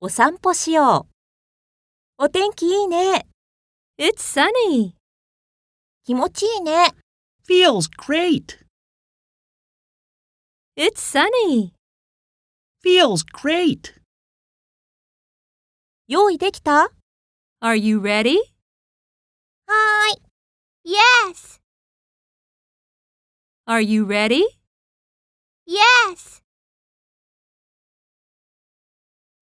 お散歩しよう。お天気いいね。It's sunny. 気持ちいいね。Feels great. It's sunny. Feels great. 用意できた Are you ready? はーい。Yes, Are you ready?